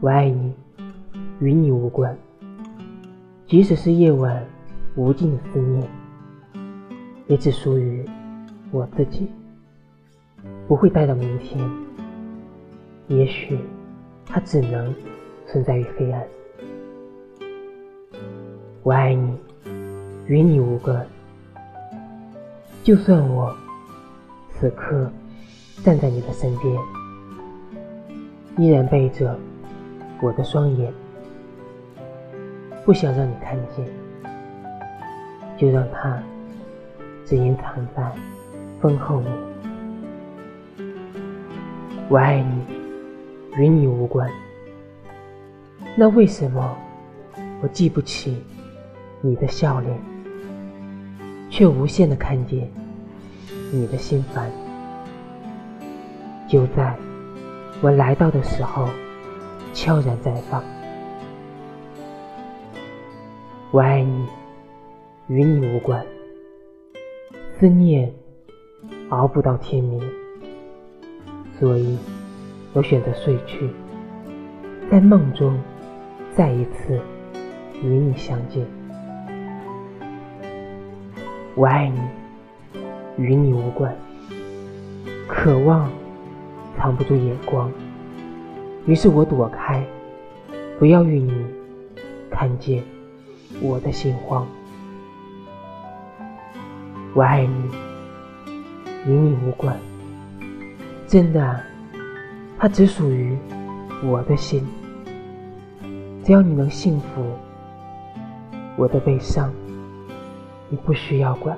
我爱你，与你无关。即使是夜晚无尽的思念，也只属于我自己，不会带到明天。也许它只能存在于黑暗。我爱你，与你无关。就算我此刻站在你的身边，依然背着我的双眼，不想让你看见，就让它只隐藏在风后面。我爱你，与你无关。那为什么我记不起你的笑脸，却无限的看见你的心烦？就在我来到的时候，悄然绽放。我爱你，与你无关。思念熬不到天明，所以我选择睡去，在梦中再一次与你相见。我爱你，与你无关。渴望藏不住眼光，于是我躲开，不要与你看见我的心慌。我爱你，与你无关。真的，它只属于我的心。只要你能幸福，我的悲伤你不需要管。